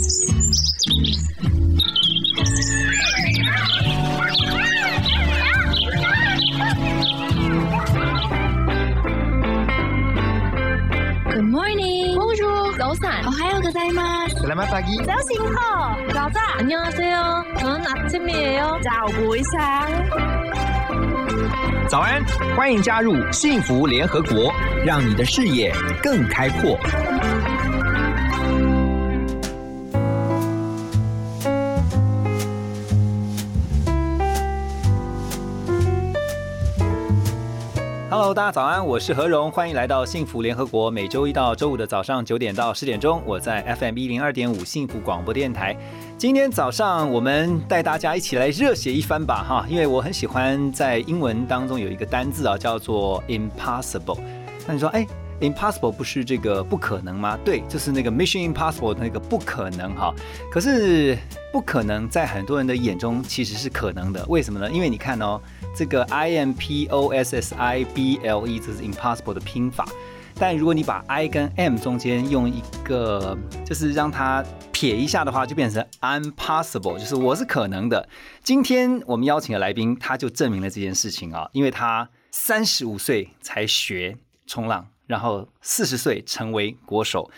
Good morning. Bonjour.早安. 오하요 고자이마스. Selamat pagi. 자신호. 가자. 안녕하세요. 전 아침이에요. 早不一下。早安，欢迎加入幸福联合国，让你的视野更开阔。 大家早安，我是何荣，欢迎来到幸福联合国。每周一到周五的早上九点到十点钟，我在 FM 一零二点五幸福广播电台。今天早上我们带大家一起来热血一番吧，哈，因为我很喜欢在英文当中有一个单字啊，叫做 impossible。那你说，哎，impossible 不是这个不可能吗？对，就是那个 Mission Impossible 那个不可能哈。可是不可能在很多人的眼中其实是可能的，为什么呢？因为你看哦，这个 I M P O S S I B L E 这是 impossible 的拼法，但如果你把 I 跟 M 中间用一个，就是让它撇一下的话，就变成 impossible，就是我是可能的。今天我们邀请的来宾，他就证明了这件事情啊，因为他三十五岁才学冲浪，然后四十岁成为国手。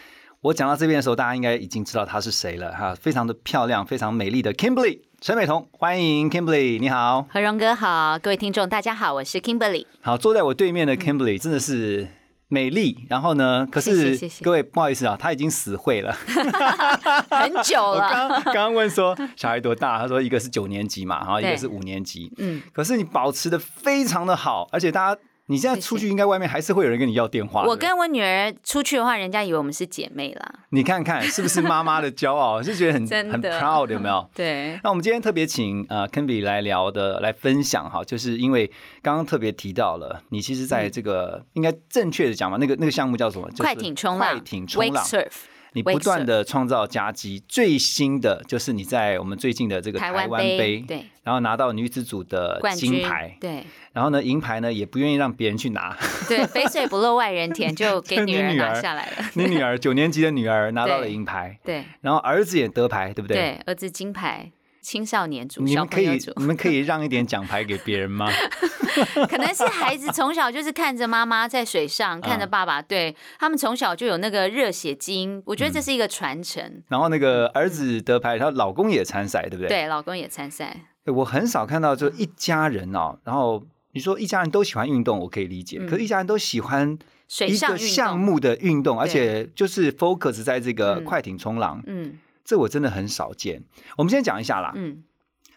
我讲到这边的时候，大家应该已经知道她是谁了哈，非常的漂亮，非常美丽的 Kimberly 陈美彤，欢迎 Kimberly，你好。何荣哥好，各位听众大家好，我是 Kimberly。好，坐在我对面的 Kimberly 真的是美丽，然后呢，可是各位不好意思啊，她已经死会了。很久我了，刚刚刚问说小孩多大，他说一个是九年级嘛，然后一个是五年级。嗯，可是你保持的非常的好，而且大家你现在出去应该外面还是会有人跟你要电话。我跟我女儿出去的话，人家以为我们是姐妹啦。你看看是不是妈妈的骄傲，是觉得很 很 proud 有没有？对，那我们今天特别请呃 Kimberly 来聊的，来分享哈，就是因为刚刚特别提到了，你其实在这个、应该正确的讲嘛，那个那个项目叫什么？就是快艇冲浪，快艇冲 Wake 浪。surf，你不断的创造佳绩，最新的就是你在我们最近的这个台台湾湾杯杯，对，然后拿到女子组的金牌，对然后呢银牌呢也不愿意让别人去拿，对，肥水不落外人田，就给女儿 拿下来了。你女儿九年级的女儿拿到了银牌，对然后儿子也得牌，对不对？对，儿子金牌。青少年组、小你们可以你们可以让一点奖牌给别人吗？可能是孩子从小就是看着妈妈在水上，看着爸爸，对他们从小就有那个热血基因。我觉得这是一个传承。然后那个儿子得牌，然后老公也参赛，对不对？对，老公也参赛，我很少看到就一家人哦，然后你说一家人都喜欢运动，我可以理解，嗯可是一家人都喜欢一个水上项目的运动，而且就是 focus 在这个嗯快艇冲浪，嗯这我真的很少见。我们先讲一下啦，嗯。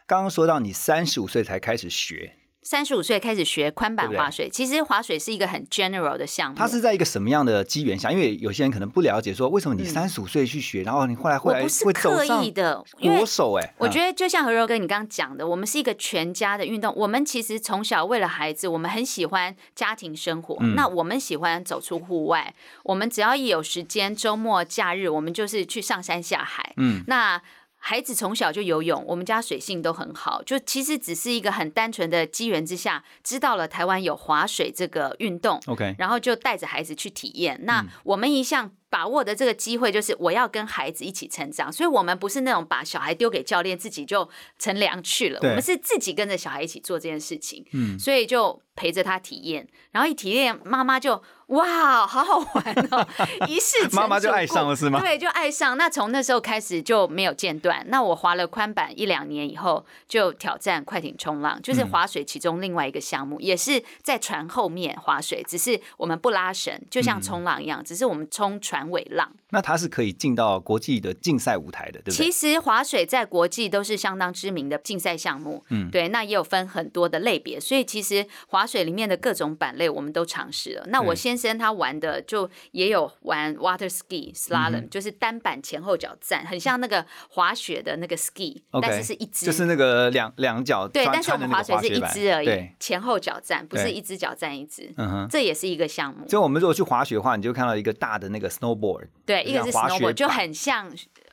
刚刚说到你三十五岁才开始学，三十五岁开始学宽板滑水，其实滑水是一个很 general 的项目。它是在一个什么样的机缘下？因为有些人可能不了解，说为什么你嗯三十五岁去学，然后你后来后来会走刻意的，因为国手、哎，我得觉得就像何柔哥你刚刚讲的，我们是一个全家的运动。我们其实从小为了孩子，我们很喜欢家庭生活。嗯那我们喜欢走出户外，我们只要一有时间，周末假日，我们就是去上山下海。嗯，那孩子从小就游泳，我们家水性都很好，就其实只是一个很单纯的机缘之下，知道了台湾有划水这个运动，OK，然后就带着孩子去体验。嗯。那我们一向把握的这个机会，就是我要跟孩子一起成长，所以我们不是那种把小孩丢给教练，自己就乘凉去了。我对。们是自己跟着小孩一起做这件事情，嗯，所以就陪着他体验，然后一体验，妈妈就哇，好好玩哦，一试妈妈就爱上了是吗对，就爱上。那从那时候开始就没有间断。那我滑了宽板一两年以后，就挑战快艇冲浪，就是嗯划水其中另外一个项目，也是在船后面划水，只是我们不拉绳，就嗯像冲浪一样，只是我们冲船尾浪。那它是可以进到国际的竞赛舞台的，对不对其？实划水在国际都是相当知名的竞赛项目，嗯对，那也有分很多的类别，所以其实划水里面的各种板类我们都尝试了。那我对先生他玩的就也有玩 water ski 嗯 slalom，、就是单板前后脚站，很像那个滑雪的那个 ski，OK，但是是一只，就是那个两两脚对，但是我们滑雪是一只而已，，前后脚站不是一只脚站一只，嗯哼。这也是一个项目。所以我们如果去滑雪的话，你就看到一个大的那个 snowboard，对，一个是 snowboard，就很像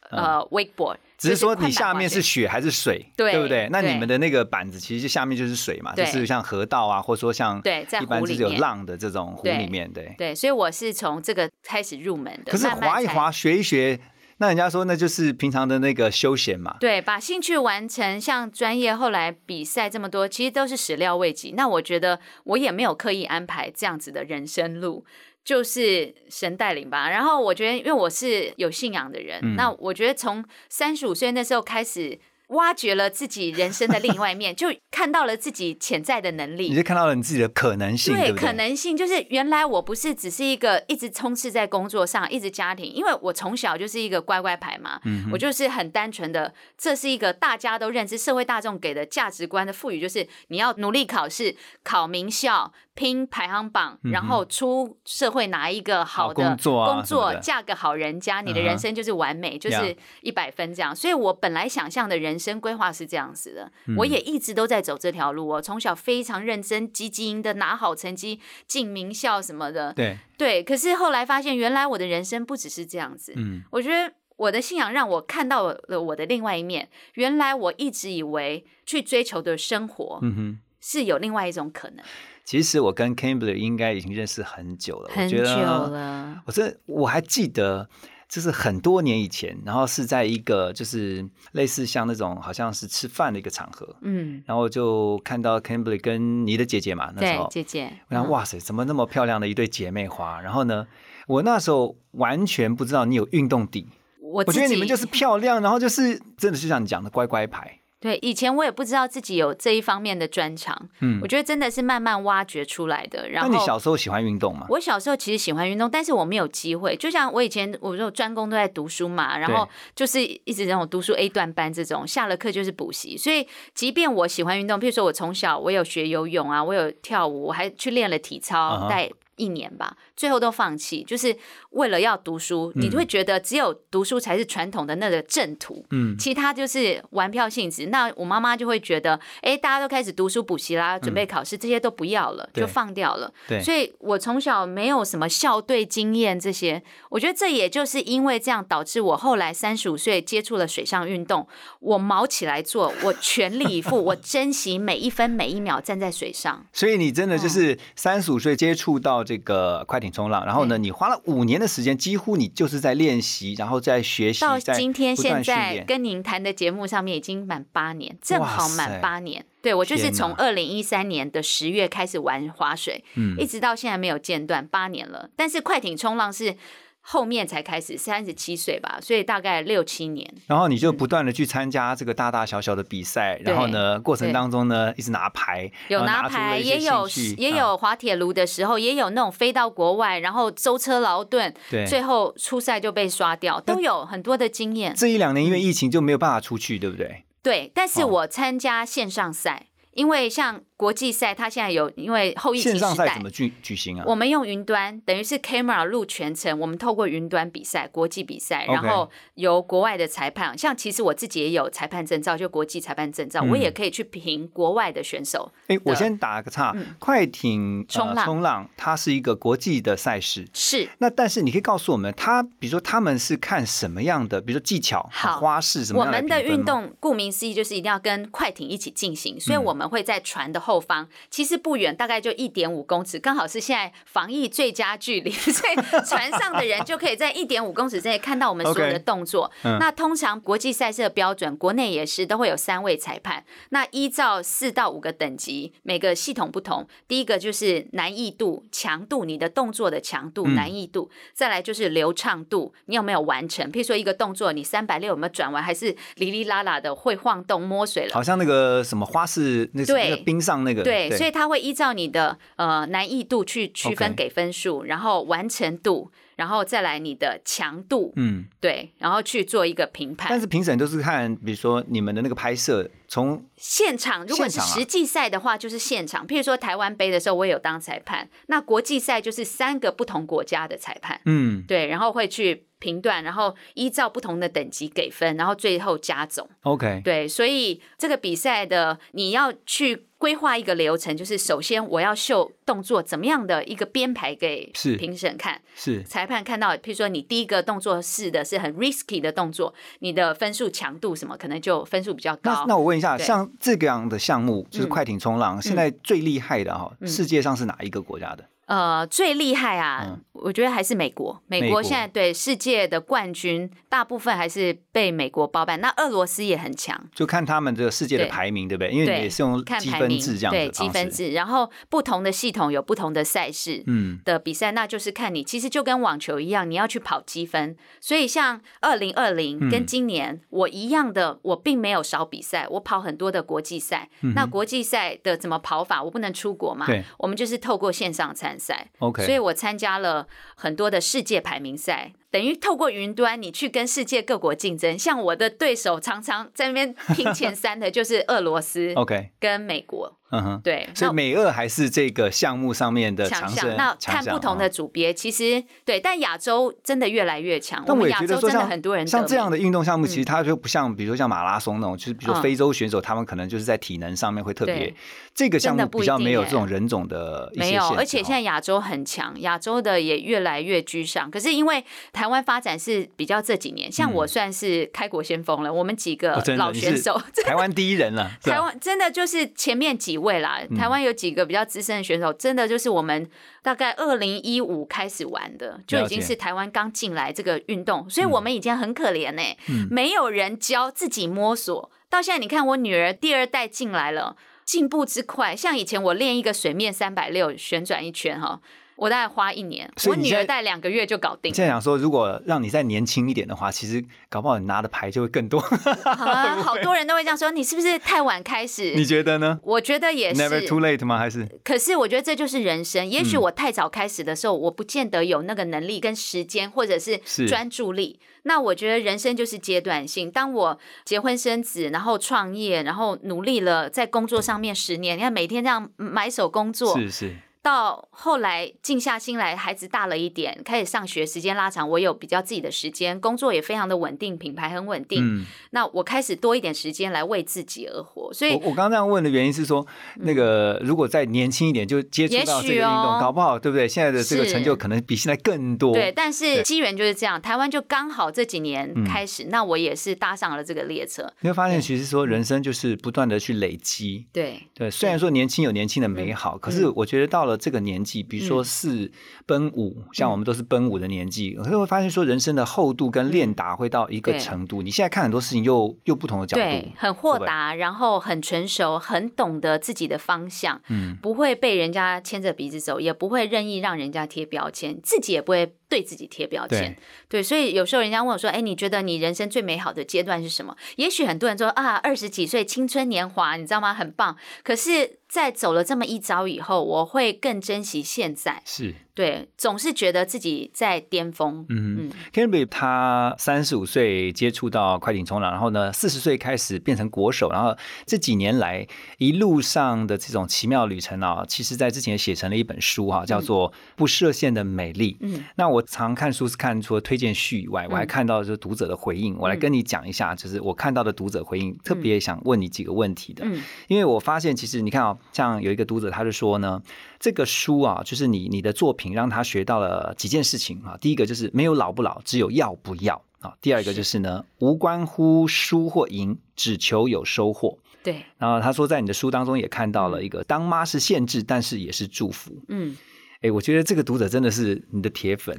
呃 wakeboard，只是说你下面是雪还是水，对不对？那你们的那个板子其实下面就是水嘛，就是像河道啊，或者说像对一般就是有浪的这种湖对里面，对。对，所以我是从这个开始入门的。可是滑一滑，学一学，那人家说那就是平常的那个休闲嘛。对，把兴趣完成，像专业后来比赛这么多，其实都是始料未及。那我觉得我也没有刻意安排这样子的人生路。就是神带领吧，然后我觉得，因为我是有信仰的人，嗯那我觉得从三十五岁那时候开始，挖掘了自己人生的另外一面，就看到了自己潜在的能力你。就看到了你自己的可能性，对？可能性就是原来我不是只是一个一直充斥在工作上，一直家庭，因为我从小就是一个乖乖牌嘛，嗯我就是很单纯的，这是一个大家都认知、社会大众给的价值观的赋予，就是你要努力考试、考名校、拼排行榜，然后出社会拿一个好的工作啊工作嫁个好人家，你的人生就是完美，就是一百分这样。所以我本来想象的人生规划是这样子的，嗯我也一直都在走这条路。我从小非常认真、积极营的拿好成绩，进名校什么的。对，对，可是后来发现，原来我的人生不只是这样子。嗯，我觉得我的信仰让我看到了我的另外一面。原来我一直以为去追求的生活嗯哼。是有另外一种可能，其实我跟 Kimberly 应该已经认识很久了，很久我觉得了。我这我还记得，就是很多年以前，然后是在一个就是类似像那种好像是吃饭的一个场合，嗯，然后就看到 Kimberly 跟你的姐姐嘛，那时候，姐姐，我想嗯哇塞，怎么那么漂亮的一对姐妹花？然后呢，我那时候完全不知道你有运动底，我我觉得你们就是漂亮，然后就是真的是像你讲的乖乖牌，对，以前我也不知道自己有这一方面的专长，嗯我觉得真的是慢慢挖掘出来的。然那后你小时候喜欢运动吗？我小时候其实喜欢运动，但是我没有机会。就像我以前，我就专攻都在读书嘛，然后就是一直那种读书 A 段班这种，下了课就是补习。所以，即便我喜欢运动，譬如说我从小我有学游泳啊，我有跳舞，我还去练了体嗯操，哼大概一年吧，最后都放弃，就是为了要读书。你会觉得只有读书才是传统的那个正途，嗯，其他就是玩票性质。那我妈妈就会觉得，哎，大家都开始读书补习啦，准备考试，这些都不要了，对就放掉了。对，所以我从小没有什么校队经验，这些，我觉得这也就是因为这样导致我后来三十五岁接触了水上运动，我毛起来做，我全力以赴，我 珍惜每一分每一秒站在水上。所以你真的哦就是三十五岁接触到这个快艇冲浪，然后呢，你花了五年的时间，几乎你就是在练习，然后在学习，到今天现在跟您谈的节目上面已经满八年，正好满八年。对我就是从二零一三年的十月开始玩滑水，嗯。一直到现在没有间断，八年了。但是快艇冲浪是后面才开始，三十七岁吧，所以大概六七年。然后你就不断的去参加这个大大小小的比赛，然后呢，过程当中呢，一直拿牌，有拿牌，也有也啊有滑铁卢的时候，也有那种飞到国外，然后舟车劳顿，对最后出赛就被刷掉，都有很多的经验。这一两年因为疫情就没有办法出去，对不对？对，但是哦我参加线上赛，因为像国际赛，它现在有因为后疫情线上时代赛怎么。举举行啊？我们用云端，等于是 camera 录全程，我们透过云端比赛，国际比赛，然后由国外的裁判，像其实我自己也有裁判证照，就国际裁判证照，嗯我也可以去评国外的选手。哎，我先打个岔，快艇呃冲浪冲浪它是一个国际的赛事。是那但是你可以告诉我们，他比如说他们是看什么样的，比如说技巧、好花式什么我们的运动，顾名思义，就是一定要跟快艇一起进行，所以嗯我们会在船的后方，其实不远，大概就一点五公尺，刚好是现在防疫最佳距离，所以船上的人就可以在一点五公尺之内看到我们所有的动作。嗯那通常国际赛事的标准，国内也是都会有三位裁判，那依照四到五个等级，每个系统不同。第一个就是难易度、强度，你的动作的强度、嗯难易度，再来就是流畅度，你有没有完成？譬如说一个动作，你三百六有没有转完，还是哩哩啦啦的会晃动摸水了？好像那个什么花式那对那个冰上那个，对，所以他会依照你的呃难易度去区分给分数，然后完成度，然后再来你的强度，嗯，对，然后去做一个评判。但是评审都是看，比如说你们的那个拍摄，从现场如果是实际赛的话，就是现场。譬如说台湾杯的时候，我也有当裁判。那国际赛就是三个不同国家的裁判，嗯对，然后会去评断，然后依照不同的等级给分，然后最后加总。OK，对，所以这个比赛的你要去规划一个流程，就是首先我要秀动作怎么样的一个编排给是评审看，是裁判看到，譬如说你第一个动作是的是很 risky 的动作，你的分数强度什么可能就分数比较那高。那我问一下，对。像这个样的项目，就是嗯。快艇冲浪，现在最厉害的哈，世界上是哪一个国家的？呃，最厉害啊，嗯我觉得还是美国。美美国国现在对世界的冠军，大部分还是被美国包办。那俄罗斯也很强，就看他们这个世界的排名，对不对？因为你也是用积看排名分制这样子对积分。制，然后不同的系统有不同的赛事。嗯，的比赛，那就是看你，其实就跟网球一样，你要去跑积分。所以像二零二零嗯跟今年、我一样的，我并没有少比赛，我跑很多的国际赛。那国际赛的怎么跑法？我不能出国嘛，嗯对，我们就是透过线上参赛。OK 所以我参加了很多的世界排名赛，等于透过云端，你去跟世界各国竞争。像我的对手常常在那边拼前三的，就是俄罗斯 OK，跟美国。嗯哼。对，所以美俄还是这个项目上面的强项。那看不同的哦组别，其实对，但亚洲真的越来越强。但我们也觉得说像亚洲真的很多人像这样的运动项目，其实它就不像，比如说像马拉松那种，就是比如说嗯非洲选手，他们可能就是在体能上面会特别对。这个项目比较没有定这种人种的一些没有，而且哦现在亚洲很强，亚洲的也越来越居上。可是因为台湾发展是比较这几年，像我算是开国先锋了，我们几个老选手，台湾第一人了，台湾真的就是前面几位啦，嗯。台湾有几个比较资深的选手，真的就是我们大概二零一五开始玩的，就已经是台湾刚进来这个运动，所以我们已经很可怜呢、嗯。没有人教，自己摸索。到现在，你看我女儿第二代进来了，进步之快，像以前我练一个水面三百六旋转一圈哈。我大概花一年，我女儿所以你现在大概两个月就搞定。现在想说，如果让你再年轻一点的话，其实搞不好你拿的牌就会更多。啊，好多人都会这样说，你是不是太晚开始？你觉得呢我觉得也是。？Never too late 吗？还是可是我觉得这就是人生。也嗯许我太早开始的时候，我不见得有那个能力跟时间，或者是是专注力。那我觉得人生就是阶段性。当我结婚生子，然后创业，然后努力了在工作上面十年，你看每天这样埋首工作，是是到后来静下心来，孩子大了一点，开始上学，时间拉长，我有比较自己的时间，工作也非常的稳定，品牌很稳定。嗯，那我开始多一点时间来为自己而活，所以我我刚刚这样问的原因是说，那个如果再年轻一点就接触到这个运动，搞不好对不对？现在的这个成就可能比现在更多。对，但是机缘就是这样，台湾就刚好这几年嗯开始，那我也是搭上了这个列车。你会发现，其实说人生就是不断的去累积。对，对，虽然说年轻有年轻的美好，可是我觉得到了这个年纪，比如说四奔五，像我们都是奔五的年纪，可是会发现说人生的厚度跟练达会到一个程度。你现在看很多事情又又不同的角度对，，很豁对对达，然后很成熟，很懂得自己的方向，嗯，不会被人家牵着鼻子走，也不会任意让人家贴标签，自己也不会对自己贴标签。对，所以有时候人家问我说：“哎，你觉得你人生最美好的阶段是什么？”也许很多人说啊，二十几岁青春年华，你知道吗？很棒。可是，在走了这么一遭以后，我会更珍惜现在。是。对，总是觉得自己在巅峰。嗯 k e n b y 他三十五岁接触到快艇冲浪，然后呢，四十岁开始变成国手，然后这几年来一路上的这种奇妙旅程啊，其实在之前写成了一本书哈、叫做《不设限的美丽》。嗯，那我常看书是看除了推荐序以外，我还看到就是读者的回应，我来跟你讲一下，就是我看到的读者回应，特别想问你几个问题的。嗯因为我发现，其实你看啊、像有一个读者，他就说呢，这个书啊，就是你你的作品让他学到了几件事情啊。第一个就是没有老不老，只有要不要啊。第二个就是呢，无关乎输或赢，只求有收获。对，然后他说，在你的书当中也看到了一个，当妈是限制，但是也是祝福。嗯，哎，我觉得这个读者真的是你的铁粉，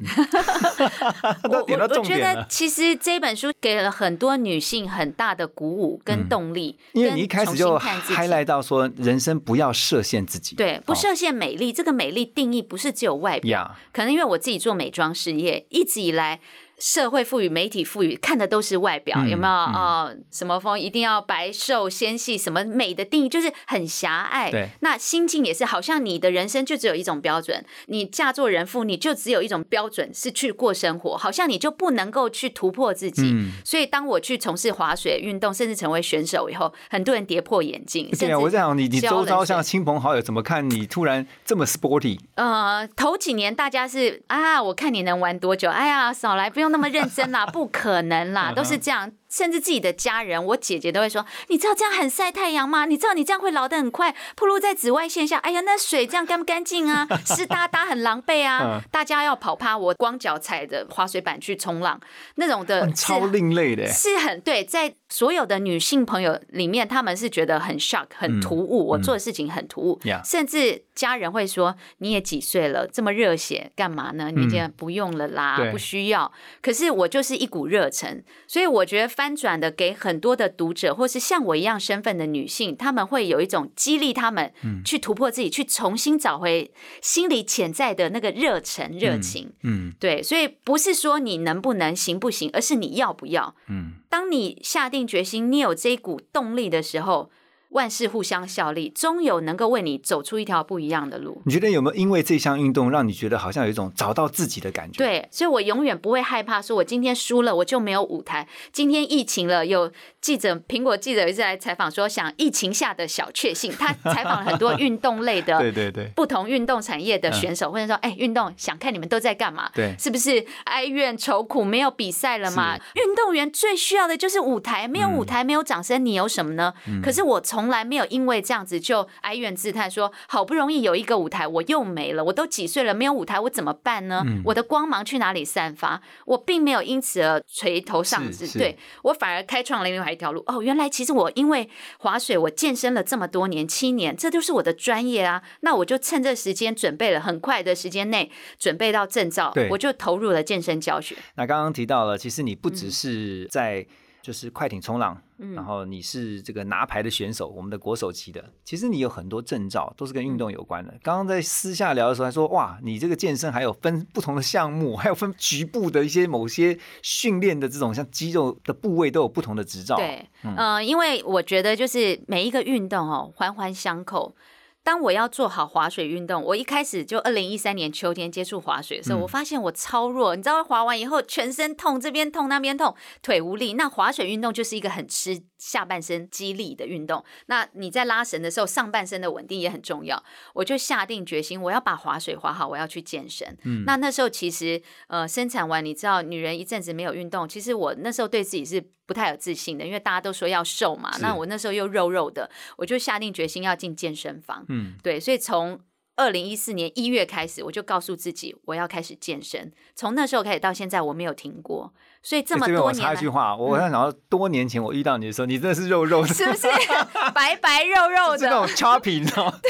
都点到我觉得。其实这本书给了很多女性很大的鼓舞跟动力，嗯因为你一开始就跟重新看自己 highlight 到说，人生不要设限自己。对，不哦设限美丽。这个美丽定义不是只有外表，呀，可能因为我自己做美妆事业，一直以来。社会赋予、媒体赋予，看的都是外表，嗯有没有？嗯哦，什么风一定要白瘦纤细，什么美的定义就是很狭隘。对，那心境也是，好像你的人生就只有一种标准，你嫁做人妇，你就只有一种标准是去过生活，好像你就不能够去突破自己。嗯所以，当我去从事滑水运动，甚至成为选手以后，很多人跌破眼镜。对啊，我在想你，你周遭像亲朋好友怎么看你突然这么 sporty？呃，头几年大家是啊，我看你能玩多久？哎呀，少来，不用那么认真啦，不可能啦，都是这样。甚至自己的家人，我姐姐都会说：“你知道这样很晒太阳吗？你知道你这样会老得很快，暴露在紫外线下。哎呀，那水这样干不干净啊？湿哒哒，很狼狈啊！嗯大家要跑趴，我光脚踩着滑水板去冲浪，那种的超另类的，是很对，在所有的女性朋友里面，他们是觉得很 shock、很突兀，我做的事情很突兀，嗯甚至家人会说：“你也几岁了，这么热血干嘛呢？你这样不用了啦，对不需要。”可是我就是一股热忱，所以我觉得翻转的给很多的读者，或是像我一样身份的女性，她们会有一种激励她们去突破自己，去重新找回心里潜在的那个热忱、热情。嗯对，所以不是说你能不能、行不行，而是你要不要。嗯，当你下定决心，你有这一股动力的时候，万事互相效力，终有能够为你走出一条不一样的路。你觉得有没有因为这项运动让你觉得好像有一种找到自己的感觉？，对，所以我永远不会害怕，说我今天输了，我就没有舞台。今天疫情了，有记者，苹果记者一直来采访说，想疫情下的小确幸。他采访了很多运动类的，对对对不同运动产业的选手，或者说，哎，运动想看你们都在干嘛？对是不是哀怨愁苦，没有比赛了嘛？运动员最需要的就是舞台，没有舞台，没有掌声，你有什么呢？可是我从来没有因为这样子就哀怨自叹，说好不容易有一个舞台，我又没了，我都几岁了，没有舞台，我怎么办呢？我的光芒去哪里散发？我并没有因此而垂头丧志，对我反而开创了另外一条路。哦，原来其实我因为划水，我健身了这么多年，七年，这就是我的专业啊。那我就趁这时间准备了，很快的时间内准备到证照对，我就投入了健身教学。那刚刚提到了，其实你不嗯只是在就是快艇冲浪，然后你是这个拿牌的选手，我们的国手级的，其实你有很多证照都是跟运动有关的。刚刚在私下聊的时候还说，哇，你这个健身还有分不同的项目，还有分局部的一些某些训练的这种像肌肉的部位都有不同的执照。对，嗯、因为我觉得就是每一个运动哦，环环相扣。当我要做好滑水运动，我一开始就二零一三年秋天接触滑水的时候，我发现我超弱。你知道，滑完以后全身痛，这边痛那边痛，腿无力。那滑水运动就是一个很吃下半身肌力的运动。那你在拉绳的时候，上半身的稳定也很重要。我就下定决心，我要把划水划好，我要去健身。嗯那那时候其实呃，生产完，你知道，女人一阵子没有运动，其实我那时候对自己是不太有自信的，因为大家都说要瘦嘛。那我那时候又肉肉的，我就下定决心要进健身房。嗯，对，所以从二零一四年一月开始，我就告诉自己我要开始健身。从那时候开始到现在，我没有停过。所以这么多年来，嗯插一句话，我想到多年前我遇到你的时候，你真的是肉肉的，是不是 白白肉肉 是那种的？choppy，你知道吗？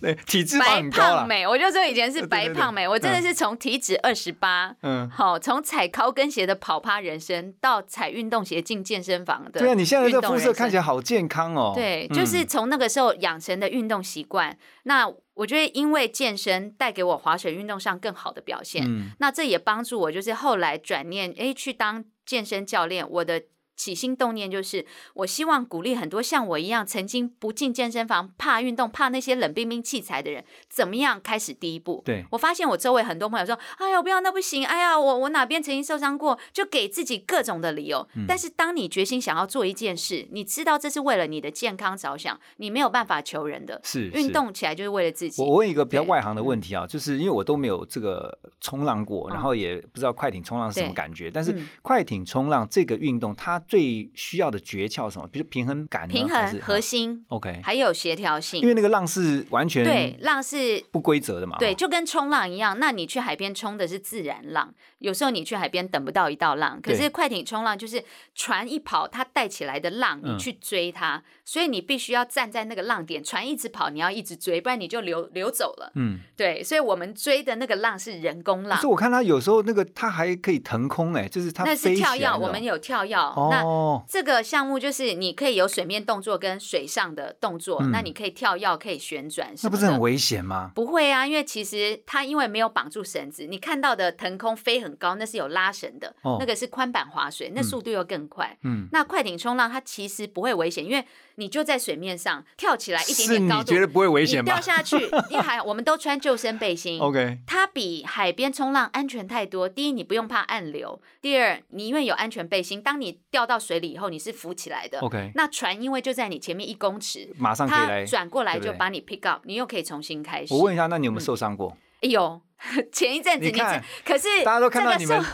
对，对，体脂白。胖美，我就说以前是白胖美，我真的是从体脂二十八，嗯，好，从踩高跟鞋的跑趴人生到踩运动鞋进健身房的，对啊，你现在这个肤色看起来。好健康哦。对，嗯就是从那个时候养成的运动习惯。那我觉得，因为健身带给我滑水运动上更好的表现，嗯那这也帮助我，就是后来转念，诶，去当健身教练。我的起心动念就是，我希望鼓励很多像我一样曾经不进健身房、怕运动、怕那些冷冰冰器材的人，怎么样开始第一步？对我发现我周围很多朋友说：“哎呀，不要那不行，哎呀，我我哪边曾经受伤过，就给自己各种的理由。嗯但是当你决心想要做一件事，你知道这是为了你的健康着想，你没有办法求人的。是运。动起来就是为了自己。我问一个比较外行的问题啊，就是因为我都没有这个冲浪过，嗯然后也不知道快艇冲浪是什么感觉。但是嗯快艇冲浪这个运动，它最需要的诀窍是什么？比如平衡感，平衡、核心，OK，还有协调性因。为那个浪是完全对，浪是不规则的嘛。对，哦就跟冲浪一样。那你去海边冲的是自然浪，有时候你去海边等不到一道浪，可是快艇冲浪就是船一跑，它带起来的浪，嗯你去追它，所以你必须要站在那个浪点，船一直跑，你要一直追，不然你就流流走了。嗯，对，所以我们追的那个浪是人工浪可是，我看它有时候那个它还可以腾空哎，就是它那是跳跃，我们有跳跃。那哦，这个项目就是你可以有水面动作跟水上的动作，嗯那你可以跳跃，可以旋转。那不是很危险吗？不会啊，因为其实它因为没有绑住绳子，你看到的腾空飞很高，那是有拉绳的，哦那个是宽板滑水，那速度又更快。嗯，那快艇冲浪它其实不会危险，因为你就在水面上跳起来一点点高度，你觉得不会危险吗掉下去，因为还我们都穿救生背心。？OK，它比海边冲浪安全太多。第一，你不用怕暗流；第二，你因为有安全背心，当你掉到水里以后，你是浮起来的。OK 那船因为就在你前面一公尺，马上可以它来转过来就把你 pick up，你又可以重新开始。我问一下，那你有没有受伤过？哎呦，前一阵子你你看可是大家都看到你们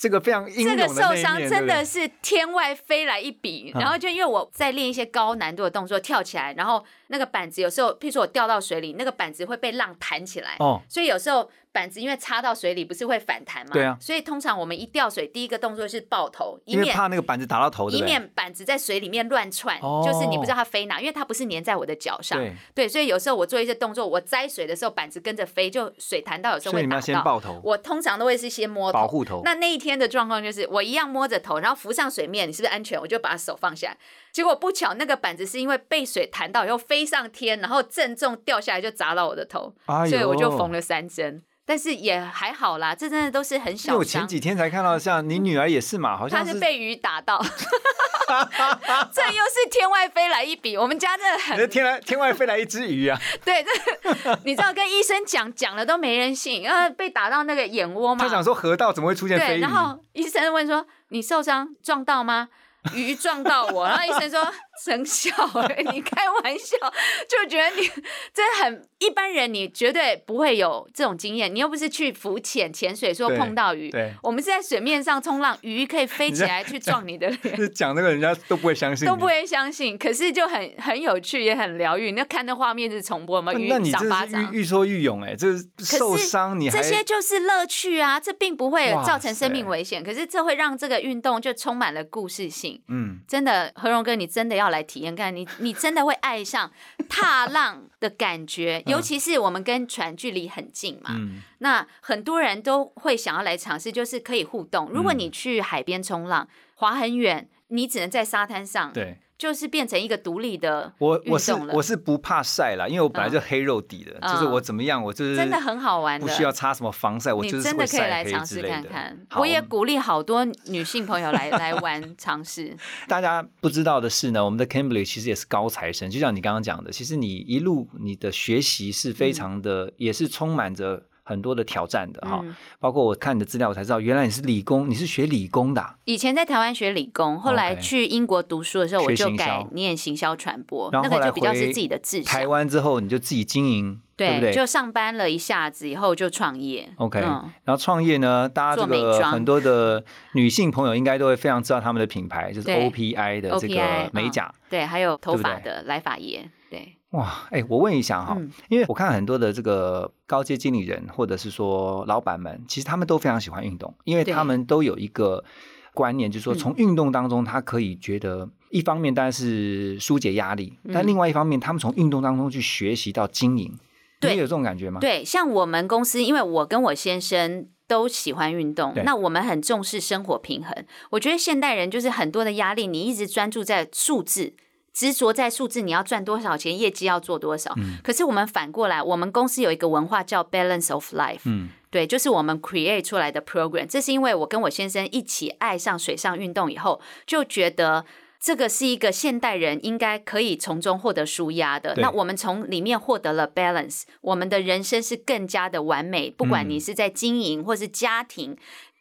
这个非常这个受伤真的是天外飞来一笔，嗯。然后就因为我在练一些高难度的动作，跳起来，然后那个板子有时候，譬如说我掉到水里，那个板子会被浪弹起来哦，所以有时候板子因为插到水里，不是会反弹吗？对啊所以通常我们一掉水，第一个动作是抱头，以因为免怕那个板子打到头，对以？免板子在水里面乱窜，哦就是你不知道它飞哪，因为它不是粘在我的脚上。对，所以有时候我做一些动作，我摘水的时候，板子跟着飞，就水弹到，有时候所以你们会打到。要先抱头我通常都会是先摸头保护头。那那一天的状况就是，我一样摸着头，然后浮上水面，你是不是安全？我就把手放下来。结果不巧，那个板子是因为被水弹到以后飞上天，然后正中掉下来，就砸到我的头，哎所以我就缝了三针。但是也还好啦，这真的都是很因为小伤。我前几天才看到，像你女儿也是嘛，好像她是被鱼打到，这又是天外飞来一笔。我们家真的很天来天外飞来一只鱼啊！对，这你知道跟医生讲讲了都没人信，因为被打到那个眼窝嘛。他想说河道怎么会出现飞对，鱼？然后医生问说：“你受伤撞到吗？”鱼撞到我，然后医生说生效、欸，你开玩笑，就觉得你这很一般人，你绝对不会有这种经验。你又不是去浮潜、潜水说碰到鱼，对我们是在水面上冲浪，鱼可以飞 起来去撞你的脸。是讲这个人家都不会相信，都不会相信，可是就很很有趣，也很疗愈。那看那画面是重播嘛，鱼那你赏巴掌，愈愈说愈勇哎，这是受伤你还这些就是乐趣啊，这并不会造成生命危险，可是这会让这个运动就充满了故事性。嗯，真的，何荣哥，你真的要来体验看，你你真的会爱上 踏浪的感觉，尤其是我们跟船距离很近嘛，嗯。那很多人都会想要来尝试，就是可以互动。如果嗯。你去海边冲浪，划很远，你只能在沙滩上，对。就是变成一个独立的我我是我是不怕晒啦，因为我本来就黑肉底的，嗯就是我怎么样，我就是真的很好玩的。不需要擦什么防晒，我你就是真的可以来尝试看看。我也鼓励好多女性朋友来来玩 尝试。大家不知道的是呢，我们的 Kimberly 其实也是高材生，就像你刚刚讲的，其实你一路你的学习是非常的，也是充满着很多的挑战的哈。嗯包括我看你的资料，我才知道原来你是理工，你是学理工的啊、以前在台湾学理工，后来去英国读书的时候，我就改念行销传播，那个就比较是回自己的志台向。湾之后你就自己经营，对？就上班了一下子以后就创业。OK，、嗯然后创业呢，大家这做美很多的女性朋友应该都会非常知道他们的品牌，就是 OPI 的这个美甲。对，还有头发的来发业，对，哇，哎，我问一下哈，嗯因为我看很多的这个高阶经理人或者是说老板们，其实他们都非常喜欢运动，因为他们都有一个观念，就是说嗯从运动当中，他可以觉得一方面当然是疏解压力，嗯但另外一方面，他们从运动当中去学习到经营。你有这种感觉吗？对，像我们公司，因为我跟我先生都喜欢运动，那我们很重视生活平衡。我觉得现代人就是很多的压力，你一直专注在数字。执着在数字，你要赚多少钱，业绩要做多少。嗯可是我们反过来，我们公司有一个文化叫 balance of life，嗯，对，就是我们 create 出来的 program。这是因为我跟我先生一起爱上水上运动以后，就觉得这个是一个现代人应该可以从中获得舒压的。那我们从里面获得了 balance，我们的人生是更加的完美。不管你是在经营或是家庭。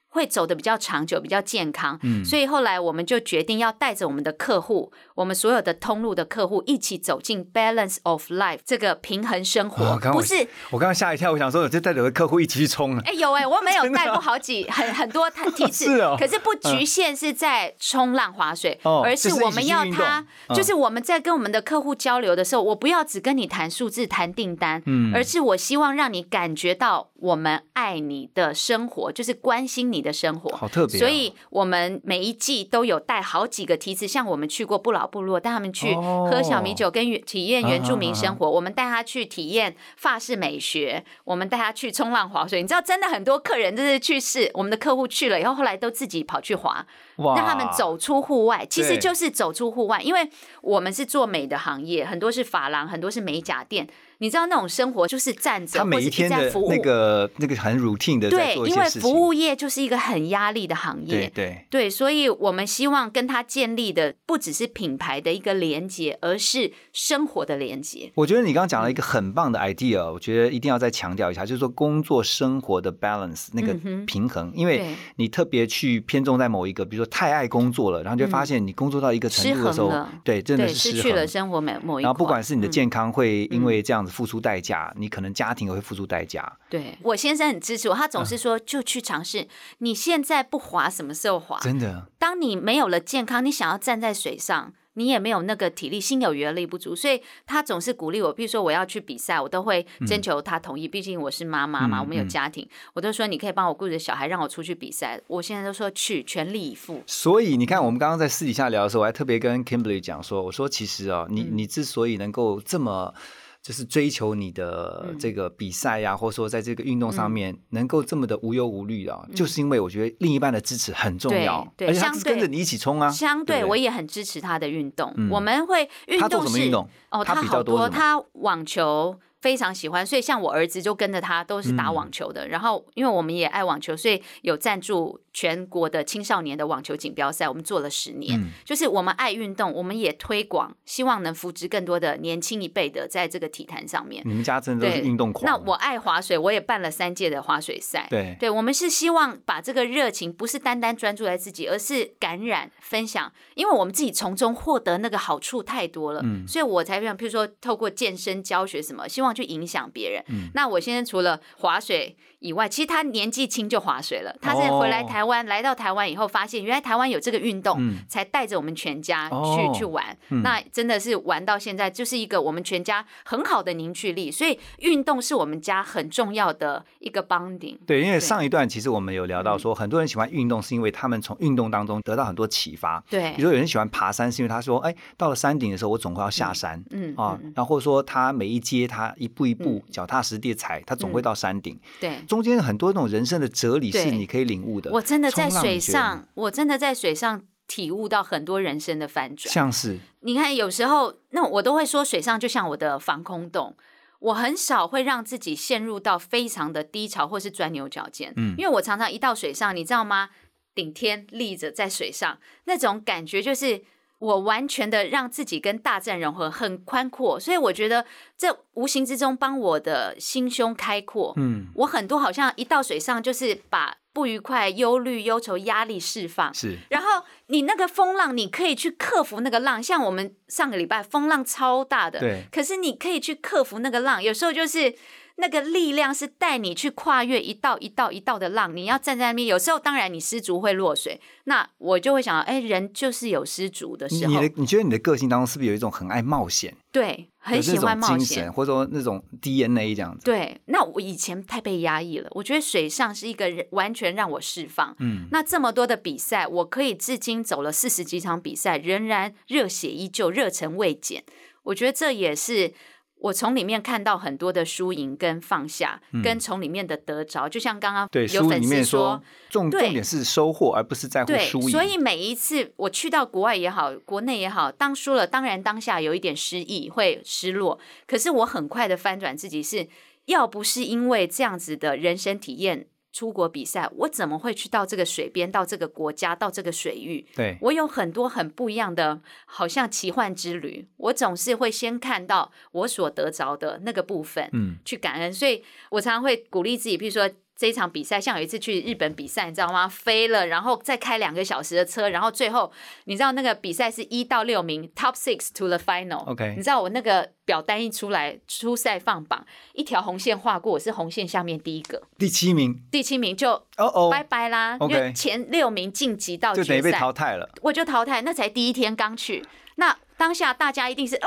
会走的比较长久，比较健康，嗯。所以后来我们就决定要带着我们的客户，我们所有的通路的客户一起走进 balance of life 这个平衡生活，不是我刚刚吓一跳，我想说，我就带着我的客户一起去冲了。哎、有哎、我没有 带过好几很很多他 梯次，是哦可是不局限是在冲浪划水，哦而是是我们要他，就是我们在跟我们的客户交流的时候，我不要只跟你谈数字、谈订单，嗯。而是我希望让你感觉到我们爱你的生活，就是关心你的生活，好特别哦所以我们每一季都有带好几个梯次，像我们去过不老部落，带他们去哦喝小米酒，跟原体验原住民生啊活。我们带他去体验法式美学，我们带他去冲浪滑水。你知道，真的很多客人就是去试，我们的客户去了以后，后来都自己跑去滑，让他们走出户外。其实就是走出户外，因为我们是做美的行业，很多是发廊，很多是美甲店。你知道那种生活就是站着，他每一天的。那个那个很 routine 的在对，因为。服务业就是一个很压力的行业。对对，对，所以我们希望跟他建立的不只是品牌的一个连接，而是生活的连接。我觉得你刚刚讲了一个很棒的 idea，我觉得一定要再强调一下，就是说工作生活的 balance 那个平衡，因为你特别去偏重在某一个，比如说太爱工作了，然后就发现你工作到一个程度的时候对，真的，是失去了。生活某某一。然后不管是你的嗯健康会因为这样子付出代价，你可能家庭也会付出代价。对我先生很支持我，他总是说就去尝试。你现在不滑，什么时候滑？真的，当你没有了健康，你想要站在水上。你也没有那个体力，心有余而力不足，所以他总是鼓励我。比如说我要去比赛，我都会征求他同意。毕竟我是妈妈嘛，我们有家庭，我都说你可以帮我顾着小孩，让我出去比赛。我现在都说去，全力以赴。所以你看，我们刚刚在私底下聊的时候，我还特别跟 Kimberly 讲说，我说其实哦，你你之所以能够这么。就是追求你的这个比赛呀，或者说在这个运动上面能够这么的无忧无虑啊，就是因为我觉得另一半的支持很重要，对，而且他是跟着你一起冲啊。相对我也很支持他的运动，我们会运动是哦，他好多，他网球。非常喜欢，所以像我儿子就跟着他，都是打网球的。然后，因为我们也爱网球，所以有赞助全国的青少年的网球锦标赛。我们做了十年，就是我们爱运动，我们也推广，希望能扶植更多的年轻一辈的在这个体坛上面。你们家真的都是运动狂。那我爱划水，我也办了三届的划水赛。对，对我们是希望把这个热情不是单单专注在自己，而是感染分享，因为我们自己从中获得那个好处太多了。嗯，所以我才想，譬如说透过健身教学什么，希望。去影响别人。那我现在除了划水。以外，其实他年纪轻就划水了。他是回来台湾，来到台湾以后，发现原来台湾有这个运动，才带着我们全家去去玩。那真的是玩到现在，就是一个我们全家很好的凝聚力。所以运动是我们家很重要的一个 bonding。对，因为上一段其实我们有聊到说，很多人喜欢运动，是因为他们从运动当中得到很多启发。对，比如说有人喜欢爬山，是因为他说，哎，到了山顶的时候，我总会要下山。嗯啊，然后或者说他每一阶他一步一步脚踏实地踩，它总会到山顶。对，中间很多那种。人生的哲理是你可以领悟的。我真的在水上，我真的在水上体悟到很多人生的反转。像是你看，有时候那我都会说，水上就像我的防空洞，我很少会让自己陷入到非常的低潮或是钻牛角尖。嗯，因为我常常一到水上，你知道吗？顶天立着在水上，那种感觉就是。我完全的让自己跟大自然融合，很宽阔，所以我觉得这无形之中帮我的心胸开阔。嗯，我很多好像一到水上就是把不愉快、忧虑、忧愁、压力释放。是，然后你那个风浪，你可以去克服那个浪。像我们上个礼拜风浪超大的，对，可是你可以去克服那个浪。有时候就是。那个力量是带你去跨越一道一道一道的浪，你要站在那边。有时候当然你失足会落水，那我就会想到，哎，人就是有失足的时候。你的你觉得你的个性当中是不是有一种很爱冒险？对，很喜欢冒险，或者说那种 DNA 这样子。对，那我以前太被压抑了，我觉得水上是一个完全让我释放。嗯，那这么多的比赛，我可以至今走了四十几场比赛，仍然热血依旧，热忱未减。我觉得这也是。我从里面看到很多的输赢跟放下，跟从里面的得着，就像刚刚有粉丝说，重重点是收获，而不是在乎输赢。所以每一次我去到国外也好，国内也好，当输了，当然当下有一点失意，会失落。可是我很快的翻转自己，是要不是因为这样子的人生体验。出国比赛，我怎么会去到这个水边，到这个国家，到这个水域？对我有很多很不一样的，好像奇幻之旅。我总是会先看到我所得着的那个部分，嗯，去感恩。所以我常常会鼓励自己，比如说。这一场比赛，像有一次去日本比赛，你知道吗？飞了，然后再开两个小时的车，然后最后你知道那个比赛是一到六名，top six to the final。OK，你知道我那个表单一出来，初赛放榜，一条红线划过，我是红线下面第一个，第七名，第七名就哦哦拜拜啦，因为前六名晋级到就等于被淘汰了，我就淘汰，那才第一天刚去，那。当下大家一定是哇，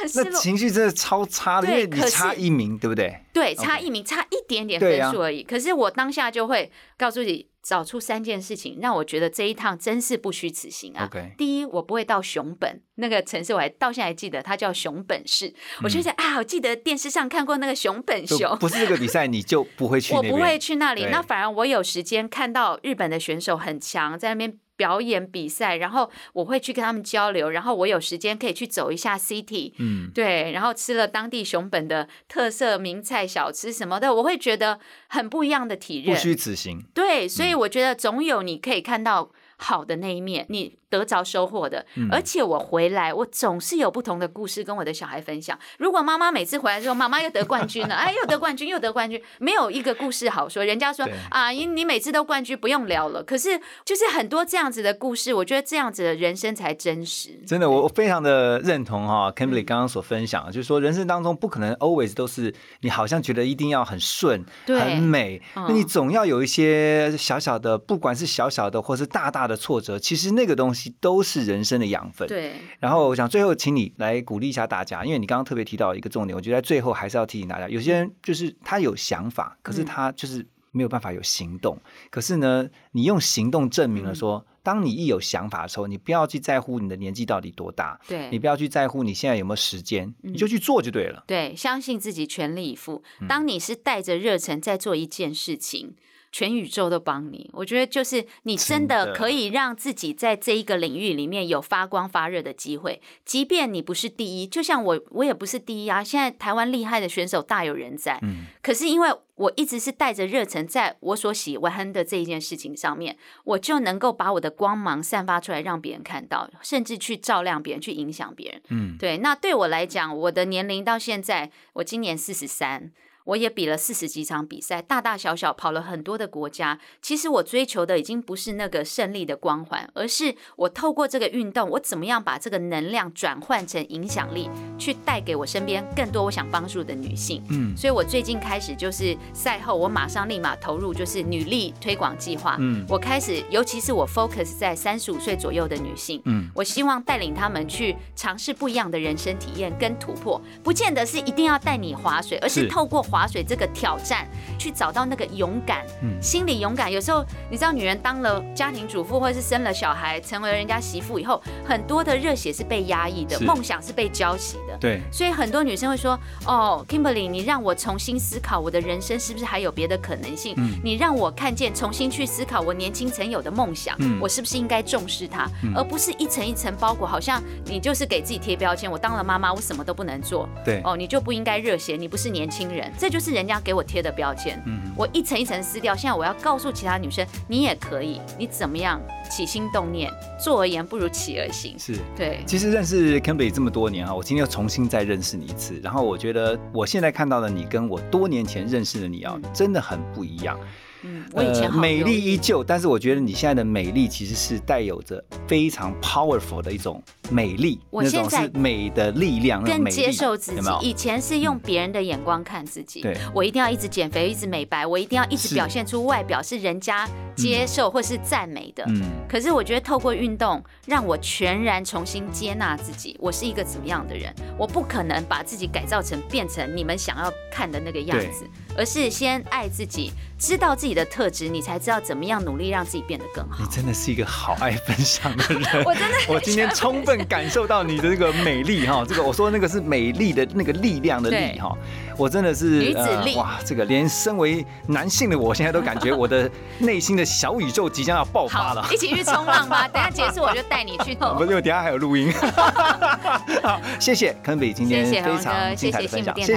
很失落，情绪真的超差的，因为你差一名，对不对？对，差一名，差一点点分数而已。可是我当下就会告诉你，找出三件事情，让我觉得这一趟真是不虚此行啊。第一，我不会到熊本那个城市，我还到现在还记得，它叫熊本市。我就想啊，我记得电视上看过那个熊本熊，不是这个比赛，你就不会去。我不会去那里，那反而我有时间看到日本的选手很强，在那边。表演比赛，然后我会去跟他们交流，然后我有时间可以去走一下 City，嗯，对，然后吃了当地熊本的特色名菜小吃什么的，我会觉得很不一样的体验。不虚此行。对，所以我觉得总有你可以看到好的那一面，你。得着收获的。嗯而且我回来，我总是有不同的故事跟我的小孩分享。如果妈妈每次回来之后，妈妈又得冠军了，哎，又得冠军，又得冠军，没有一个故事好说。人家说啊，你你每次都冠军，不用聊了。可是就是很多这样子的故事，我觉得这样子的人生才真实。真的，我我非常的认同哈 k i m b e r l y 刚刚所分享的，就是说人生当中不可能 always 都是你好像觉得一定要很顺、对很美，嗯那你总要有一些小小的，不管是小小的或是大大的挫折，其实那个东西都是人生的养分。。对，然后我想最后请你来鼓励一下大家，因为你刚刚特别提到一个重点，我觉得在最后还是要提醒大家，有些人就是他有想法，可是他就是没有办法有行动。可是呢，你用行动证明了说，当你一有想法的时候，你不要去在乎你的年纪到底多大，对你不要去在乎你现在有没有时间，嗯你就去做就对了。对，相信自己，全力以赴。嗯当你是带着热忱在做一件事情，全宇宙都帮你。我觉得就是你真真的的可以让自己在这一个领域里面有发光发热的机会，即便你不是第一，就像我，我也不是第一啊。现在台湾厉害的选手大有人在，嗯，可是因为我一直是带着热忱，在我所喜欢的这一件事情上面，我就能够把我的光芒散发出来，让别人看到，甚至去照亮别人，去影响别人。嗯，对，那对我来讲，我的年龄到现在，我今年四十三。我也比了四十几场比赛，大大小小跑了很多的国家。其实我追求的已经不是那个胜利的光环，而是我透过这个运动，我怎么样把这个能量转换成影响力，去带给我身边更多我想帮助的女性。嗯所以我最近开始就是赛后，我马上立马投入就是女力推广计划。嗯我开始，尤其是我 focus 在三十五岁左右的女性。嗯，我希望带领她们去尝试不一样的人生体验跟突破，不见得是一定要带你划水，而是是透过划水这个挑战，去找到那个勇敢，嗯。心理勇敢。有时候你知道，女人当了家庭主妇，或者是生了小孩，成为人家媳妇以后，很多的热血是被压抑的，梦想是被浇熄的。对，所以很多女生会说：“哦，Kimberly，你让我重新思考我的人生是不是还有别的可能性？嗯。你让我看见，重新去思考我年轻曾有的梦想，嗯。我是不是应该重视它，而不是一层一层包裹，好像你就是给自己贴标签。我当了妈妈，我什么都不能做，对，哦，你就不应该热血，你不是年轻人，这就是人家给我贴的标签。嗯我一层一层撕掉，现在我要告诉其他女生，你也可以，你怎么样起心动念，坐而言不如起而行。是。对，其实认识 Kimberly 这么多年啊，我今天又重新再认识你一次，然后我觉得我现在看到的你跟我多年前认识的你啊，真的很不一样。嗯，我以前呃美丽依旧，但是我觉得你现在的美丽其实是带有着非常 powerful 的一种美丽，我现在是美的力量，更接受自己有有。？以前是用别人的眼光看自己，对我一定要一直减肥，一直美白，我一定要一直表现出外表是人家接受或是赞美的。嗯，可是我觉得透过运动，让我全然重新接纳自己，我是一个怎么样的人？我不可能把自己改造成变成你们想要看的那个样子，而是先爱自己，知道自己的特质，你才知道怎么样努力让自己变得更好你。真的是一个好爱分享的人。我真的我今天充分感受到你的这个美丽哈，这个我说那个是美丽的那个力量的力哈，我真的是呃女子力哇，这个连身为男性的我现在都感觉我的内心的小宇宙即将要爆发了，。一起去冲浪吧！等下结束我就带你去。不是，我等下还有录音。好，谢谢肯比今天非常精彩的分享，谢谢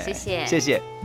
谢谢谢谢。